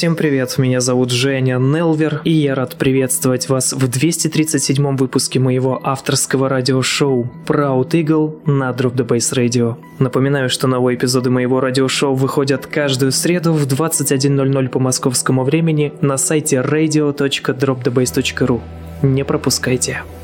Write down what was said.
Всем привет, меня зовут Женя Нелвер, и я рад приветствовать вас в 237 выпуске моего авторского радиошоу Proud Eagle на Drop the Bass Radio. Напоминаю, что новые эпизоды моего радиошоу выходят каждую среду в 21.00 по московскому времени на сайте radio.dropthebase.ru. Не пропускайте.